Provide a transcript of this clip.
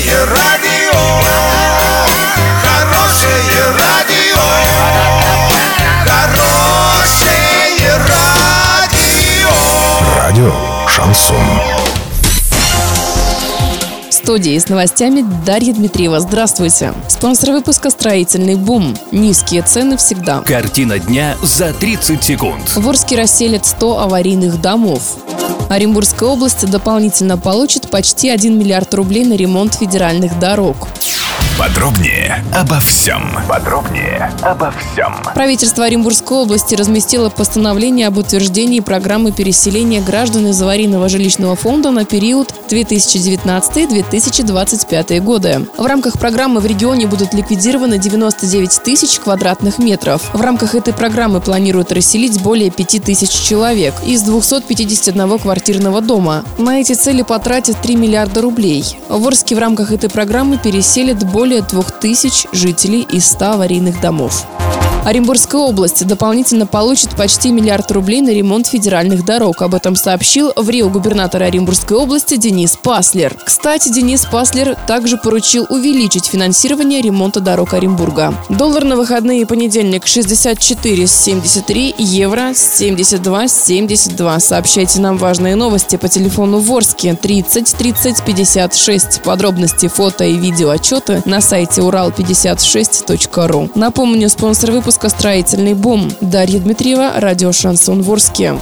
Хорошее радио, хорошее радио, хорошее радио. Радио Шансон. В студии с новостями Дарья Дмитриева. Здравствуйте. Спонсор выпуска «Строительный бум». Низкие цены всегда. Картина дня за 30 секунд. В Орске расселят 100 аварийных домов. Оренбургская область дополнительно получит почти 1 миллиард рублей на ремонт федеральных дорог. Подробнее обо всем. Подробнее обо всем. Правительство Оренбургской области разместило постановление об утверждении программы переселения граждан из аварийного жилищного фонда на период 2019-2025 годы. В рамках программы в регионе будут ликвидированы 99 тысяч квадратных метров. В рамках этой программы планируют расселить более 5 тысяч человек из 251 квартирного дома. На эти цели потратят 3 миллиарда рублей. В Орске в рамках этой программы переселят более 2000 жителей из 100 аварийных домов. Оренбургская область дополнительно получит почти миллиард рублей на ремонт федеральных дорог. Об этом сообщил в Рио губернатор Оренбургской области Денис Паслер. Кстати, Денис Паслер также поручил увеличить финансирование ремонта дорог Оренбурга. Доллар на выходные понедельник 64,73, евро 72,72. Сообщайте нам важные новости по телефону Ворске 30 30 56. Подробности, фото и видео отчеты на сайте урал56.ру. Напомню, спонсор выпуска «Строительный бум». Дарья Дмитриева, радио «Шансон Ворске».